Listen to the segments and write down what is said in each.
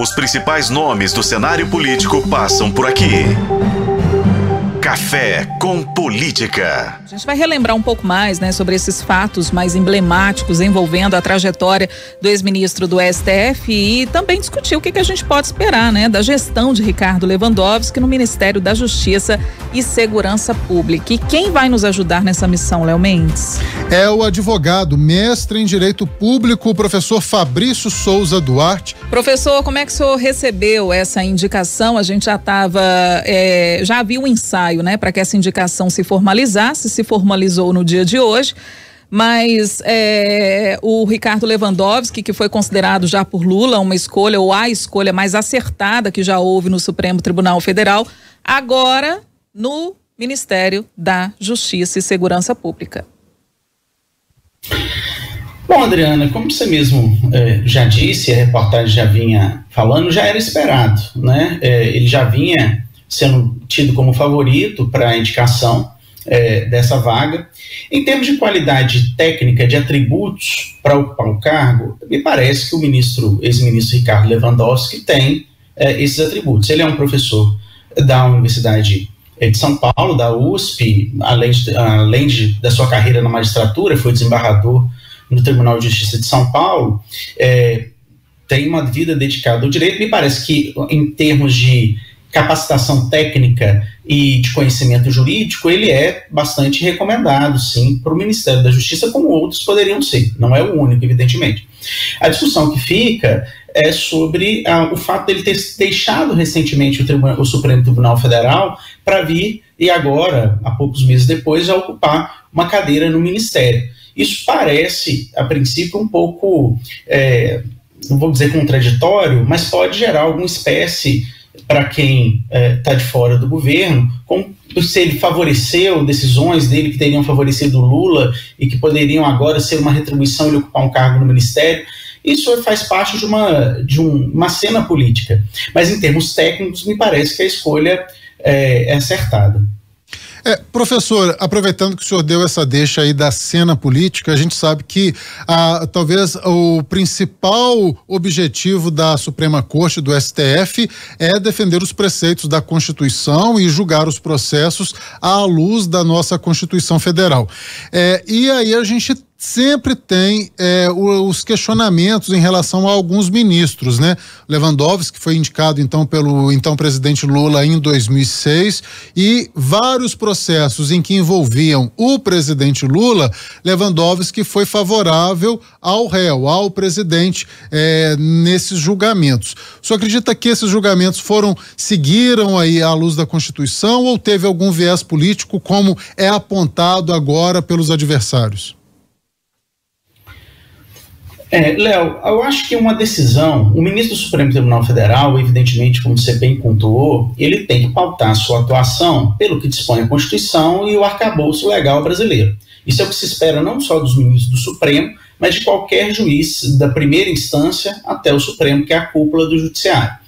Os principais nomes do cenário político passam por aqui. Café com Política. A gente vai relembrar um pouco mais, né, sobre esses fatos mais emblemáticos envolvendo a trajetória do ex-ministro do STF e também discutir o que, que a gente pode esperar, né, da gestão de Ricardo Lewandowski no Ministério da Justiça e Segurança Pública. E quem vai nos ajudar nessa missão, Léo Mendes? É o advogado, mestre em Direito Público, o professor Fabrício Souza Duarte. Professor, como é que o senhor recebeu essa indicação? A gente já estava, é, já viu o um ensaio, né, para que essa indicação se formalizasse, se formalizou no dia de hoje. Mas é, o Ricardo Lewandowski, que foi considerado já por Lula uma escolha, ou a escolha mais acertada que já houve no Supremo Tribunal Federal, agora no Ministério da Justiça e Segurança Pública. Bom, Adriana, como você mesmo é, já disse, a reportagem já vinha falando, já era esperado, né? É, ele já vinha sendo tido como favorito para a indicação é, dessa vaga. Em termos de qualidade técnica, de atributos para ocupar o cargo, me parece que o ministro, ex-ministro Ricardo Lewandowski tem é, esses atributos. Ele é um professor da Universidade de São Paulo, da USP, além, de, além de, da sua carreira na magistratura, foi desembargador no Tribunal de Justiça de São Paulo, é, tem uma vida dedicada ao direito. Me parece que, em termos de capacitação técnica e de conhecimento jurídico, ele é bastante recomendado, sim, para o Ministério da Justiça, como outros poderiam ser. Não é o único, evidentemente. A discussão que fica é sobre ah, o fato dele ter deixado recentemente o, o Supremo Tribunal Federal para vir e agora, há poucos meses depois, já ocupar uma cadeira no Ministério. Isso parece, a princípio, um pouco, é, não vou dizer contraditório, mas pode gerar alguma espécie para quem está é, tá de fora do governo, como se ele favoreceu decisões dele que teriam favorecido Lula e que poderiam agora ser uma retribuição ele ocupar um cargo no ministério. Isso faz parte de uma, de um, uma cena política. Mas em termos técnicos, me parece que a escolha é, é acertada. É, professor, aproveitando que o senhor deu essa deixa aí da cena política, a gente sabe que ah, talvez o principal objetivo da Suprema Corte do STF é defender os preceitos da Constituição e julgar os processos à luz da nossa Constituição Federal. É, e aí a gente sempre tem é, os questionamentos em relação a alguns ministros, né? Lewandowski foi indicado então pelo então presidente Lula em 2006 e vários processos em que envolviam o presidente Lula, Lewandowski foi favorável ao réu, ao presidente é, nesses julgamentos. Senhor acredita que esses julgamentos foram seguiram aí à luz da Constituição ou teve algum viés político como é apontado agora pelos adversários? É, Léo, eu acho que uma decisão, o ministro do Supremo Tribunal Federal, evidentemente, como você bem pontuou, ele tem que pautar sua atuação pelo que dispõe a Constituição e o arcabouço legal brasileiro. Isso é o que se espera não só dos ministros do Supremo, mas de qualquer juiz da primeira instância até o Supremo, que é a cúpula do Judiciário.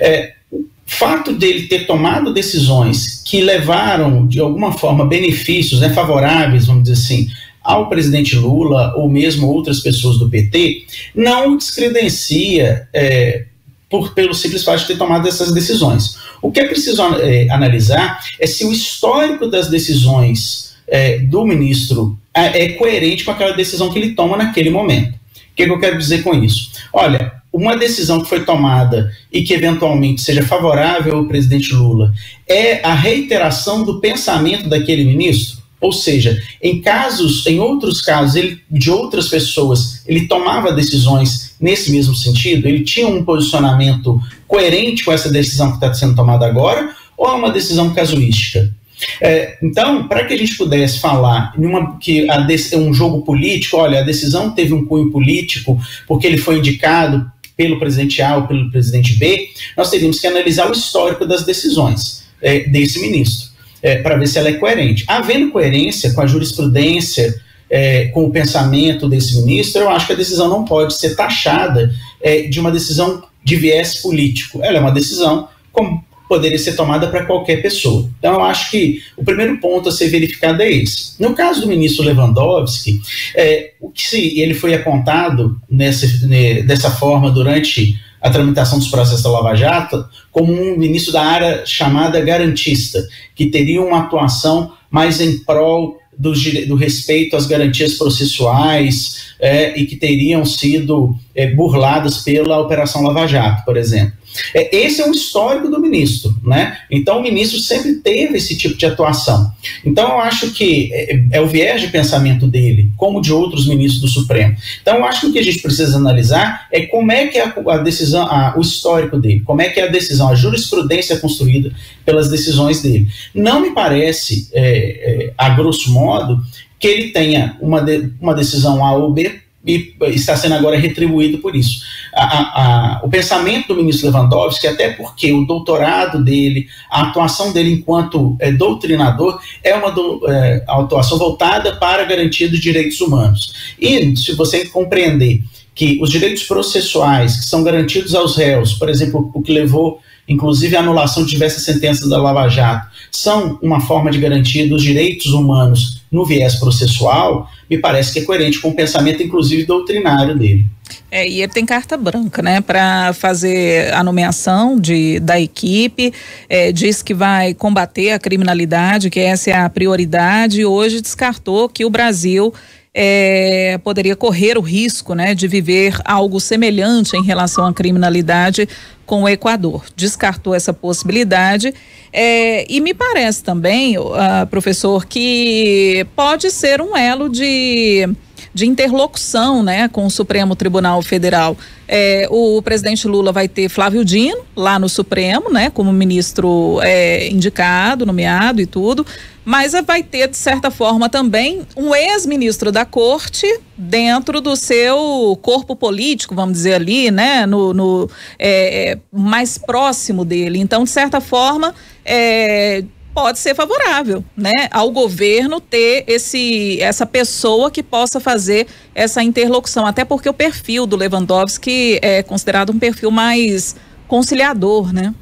É, o fato dele ter tomado decisões que levaram, de alguma forma, benefícios né, favoráveis, vamos dizer assim, ao presidente Lula ou mesmo outras pessoas do PT, não descredencia é, por, pelo simples fato de ter tomado essas decisões. O que é preciso é, analisar é se o histórico das decisões é, do ministro é, é, coerente com aquela decisão que ele toma naquele momento. O que, é que eu quero dizer com isso? Olha, uma decisão que foi tomada e que eventualmente seja favorável ao presidente Lula é a reiteração do pensamento daquele ministro? Ou seja, em casos, em outros casos, ele, de outras pessoas, ele tomava decisões nesse mesmo sentido, ele tinha um posicionamento coerente com essa decisão que está sendo tomada agora, ou é uma decisão casuística? É, então, para que a gente pudesse falar uma, que é um jogo político, olha, a decisão teve um cunho político porque ele foi indicado pelo presidente A ou pelo presidente B, nós teríamos que analisar o histórico das decisões é, desse ministro é, para ver se ela é coerente. Havendo coerência com a jurisprudência, é, com o pensamento desse ministro, eu acho que a decisão não pode ser taxada é, de uma decisão de viés político. Ela é uma decisão como poderia ser tomada para qualquer pessoa. Então, eu acho que o primeiro ponto a ser verificado é esse. No caso do ministro Lewandowski, é, o que se ele foi apontado nessa, né, dessa forma durante a tramitação dos processos da Lava Jato como um ministro da área chamada garantista, que teria uma atuação mais em prol do, do respeito às garantias processuais é, e que teriam sido é, burladas pela Operação Lava Jato, por exemplo. É, esse é um histórico do ministro, né? Então o ministro sempre teve esse tipo de atuação. Então eu acho que é, é, o viés de pensamento dele, como de outros ministros do Supremo. Então eu acho que o que a gente precisa analisar é como é que é a, a decisão, a, o histórico dele, como é que é a decisão, a jurisprudência construída pelas decisões dele. Não me parece, é, é, a grosso modo, que ele tenha uma, de, uma decisão A ou B e está sendo agora retribuído por isso. A, a, a, o pensamento do ministro Lewandowski, até porque o doutorado dele, a atuação dele enquanto é, doutrinador, é uma do, é, atuação voltada para a garantia dos direitos humanos. E se você compreender que os direitos processuais que são garantidos aos réus, por exemplo, o que levou inclusive a anulação de diversas sentenças da Lava Jato, são uma forma de garantia dos direitos humanos no viés processual, me parece que é coerente com o pensamento, inclusive, doutrinário dele. É, e ele tem carta branca, né, para fazer a nomeação de, da equipe, é, diz que vai combater a criminalidade, que essa é a prioridade, e hoje descartou que o Brasil é, poderia correr o risco né, de viver algo semelhante em relação à criminalidade com o Equador. Descartou essa possibilidade. É, e me parece também, uh, professor, que pode ser um elo de de interlocução né, com o Supremo Tribunal Federal. É, o presidente Lula vai ter Flávio Dino lá no Supremo, né, como ministro é, indicado, nomeado e tudo, mas vai ter, de certa forma, também um ex-ministro da corte dentro do seu corpo político, vamos dizer ali, né, no, no é, é mais próximo dele. Então, de certa forma, é, pode ser favorável, né, ao governo ter esse essa pessoa que possa fazer essa interlocução, até porque o perfil do Lewandowski é considerado um perfil mais conciliador, né?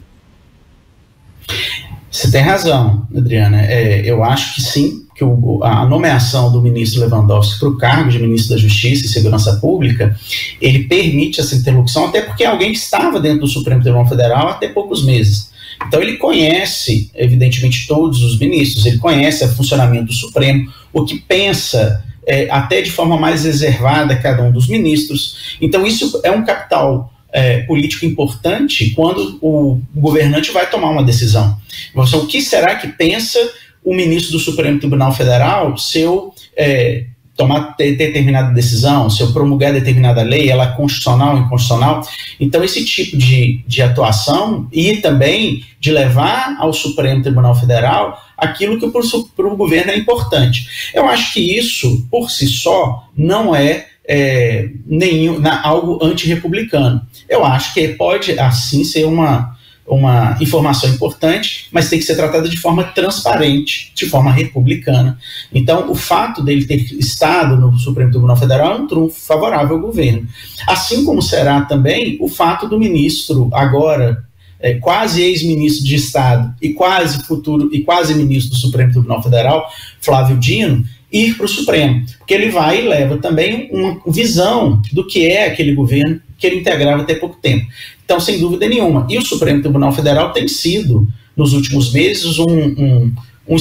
Você tem razão, Adriana. É, eu acho que sim, que o, a nomeação do ministro Lewandowski para o cargo de ministro da Justiça e Segurança Pública, ele permite essa interlocução, até porque é alguém que estava dentro do Supremo Tribunal Federal até poucos meses. Então ele conhece, evidentemente, todos os ministros, ele conhece o funcionamento do Supremo, o que pensa é, até de forma mais reservada cada um dos ministros. Então isso é um capital é, político importante quando o governante vai tomar uma decisão. Então, o que será que pensa o ministro do Supremo Tribunal Federal se eu é, tomar determinada decisão, se eu promulgar determinada lei, ela é constitucional inconstitucional. Então, esse tipo de, de atuação e também de levar ao Supremo Tribunal Federal aquilo que para o governo é importante. Eu acho que isso, por si só, não é, é nenhum, na, algo antirrepublicano. Eu acho que pode, assim, ser uma uma informação importante, mas tem que ser tratada de forma transparente, de forma republicana. Então, o fato dele ter estado no Supremo Tribunal Federal é um trunfo favorável ao governo. Assim como será também o fato do ministro, agora é, quase ex-ministro de Estado e quase futuro e quase ministro do Supremo Tribunal Federal, Flávio Dino, ir para o Supremo, porque ele vai e leva também uma visão do que é aquele governo que ele integrava até pouco tempo. Então, sem dúvida nenhuma. E o Supremo Tribunal Federal tem sido, nos últimos meses, um, um, um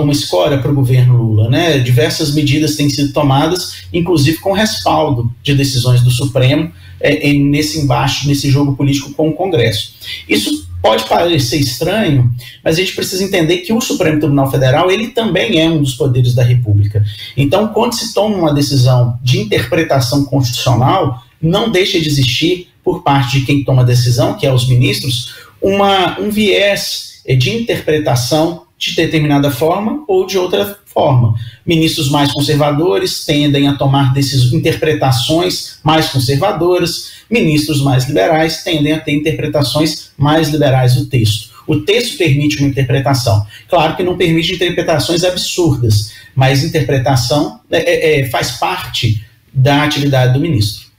uma escória para o governo Lula. Né? Diversas medidas têm sido tomadas, inclusive com respaldo de decisões do Supremo é, nesse embate, nesse jogo político com o Congresso. Isso pode parecer estranho, mas a gente precisa entender que o Supremo Tribunal Federal ele também é um dos poderes da República. Então, quando se toma uma decisão de interpretação constitucional, não deixa de existir por parte de quem toma a decisão, que é os ministros, uma, um viés eh, de interpretação de determinada forma ou de outra forma. Ministros mais conservadores tendem a tomar decisões, interpretações mais conservadoras, ministros mais liberais tendem a ter interpretações mais liberais do texto. O texto permite uma interpretação. Claro que não permite interpretações absurdas, mas interpretação é, é, faz parte da atividade do ministro.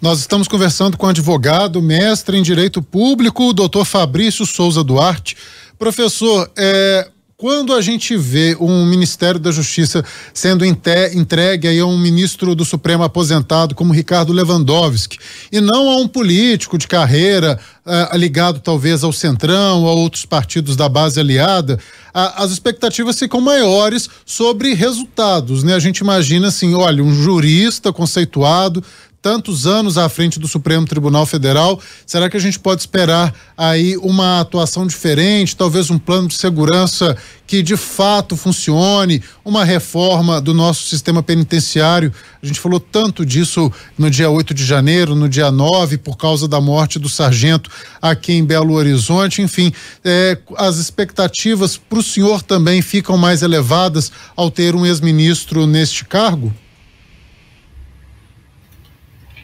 Nós estamos conversando com o advogado, mestre em Direito Público, doutor Fabrício Souza Duarte. Professor, é, quando a gente vê um Ministério da Justiça sendo entregue aí a um ministro do Supremo aposentado como Ricardo Lewandowski e não a um político de carreira uh, ligado talvez ao Centrão, a outros partidos da base aliada, uh, as expectativas ficam maiores sobre resultados, né? A gente imagina assim, olha, um jurista conceituado tantos anos à frente do Supremo Tribunal Federal. Será que a gente pode esperar aí uma atuação diferente, talvez um plano de segurança que de fato funcione, uma reforma do nosso sistema penitenciário? A gente falou tanto disso no dia 8 de janeiro, no dia 9, por causa da morte do sargento aqui em Belo Horizonte. Enfim, é, as expectativas para o senhor também ficam mais elevadas ao ter um ex-ministro neste cargo?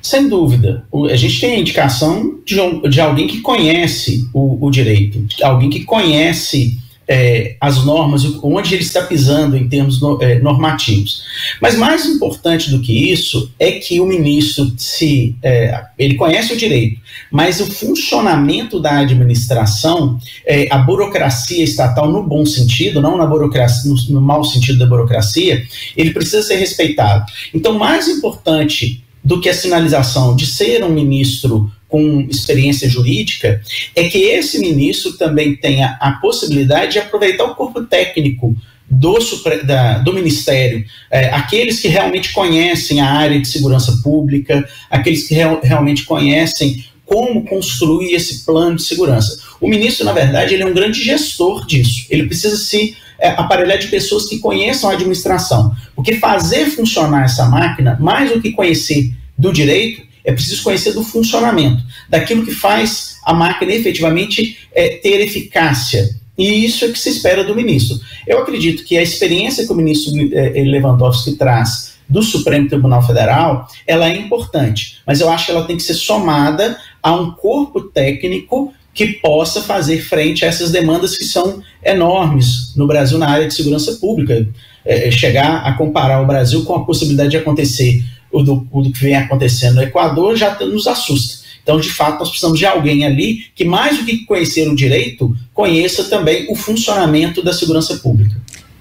Sem dúvida. A gente tem a indicação de, de alguém que conhece o, o direito, alguém que conhece é, as normas, onde ele está pisando em termos no, é, normativos. Mas mais importante do que isso é que o ministro se é, ele conhece o direito, mas o funcionamento da administração, é, a burocracia estatal no bom sentido, não na burocracia, no, no mau sentido da burocracia, ele precisa ser respeitado. Então, mais importante do que a sinalização de ser um ministro com experiência jurídica, é que esse ministro também tenha a possibilidade de aproveitar o corpo técnico do, da, do Ministério, é, aqueles que realmente conhecem a área de segurança pública, aqueles que real, realmente conhecem como construir esse plano de segurança. O ministro, na verdade, ele é um grande gestor disso. Ele precisa se é, aparelhar de pessoas que conheçam a administração. Porque fazer funcionar essa máquina, mais do que conhecer do direito, é preciso conhecer do funcionamento, daquilo que faz a máquina efetivamente é, ter eficácia. E isso é que se espera do ministro. Eu acredito que a experiência que o ministro é, Lewandowski traz do Supremo Tribunal Federal, ela é importante, mas eu acho que ela tem que ser somada a um corpo técnico que possa fazer frente a essas demandas que são enormes no Brasil na área de segurança pública. É, é chegar a comparar o Brasil com a possibilidade de acontecer o do, o do que vem acontecendo no Equador já nos assusta. Então, de fato, nós precisamos de alguém ali que, mais do que conhecer o direito, conheça também o funcionamento da segurança pública.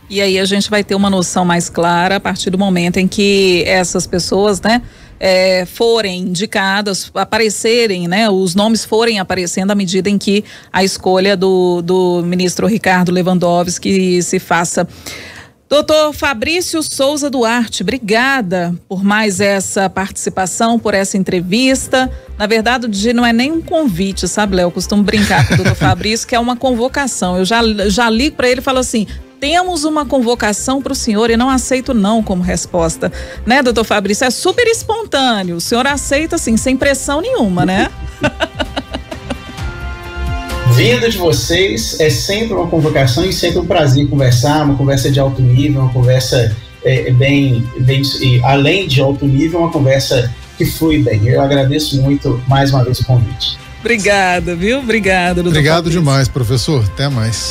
E aí a gente vai ter uma noção mais clara a partir do momento em que essas pessoas, né, é, forem indicadas, aparecerem, né, os nomes forem aparecendo à medida em que a escolha do, do ministro Ricardo Lewandowski se faça. Doutor Fabrício Souza Duarte, obrigada por mais essa participação, por essa entrevista. Na verdade, não é nem um convite, sabe, Léo? Eu costumo brincar com o doutor Fabrício, que é uma convocação. Eu já, já ligo para ele e falo assim: temos uma convocação para o senhor e não aceito não como resposta. Né, doutor Fabrício? É super espontâneo. O senhor aceita, assim, sem pressão nenhuma, né? Vinda de vocês é sempre uma convocação e sempre um prazer conversar, uma conversa de alto nível, uma conversa é, bem, bem além de alto nível, uma conversa que flui bem. Eu agradeço muito mais uma vez o convite. Obrigada, viu? Obrigada. Obrigado demais, professor. Até mais.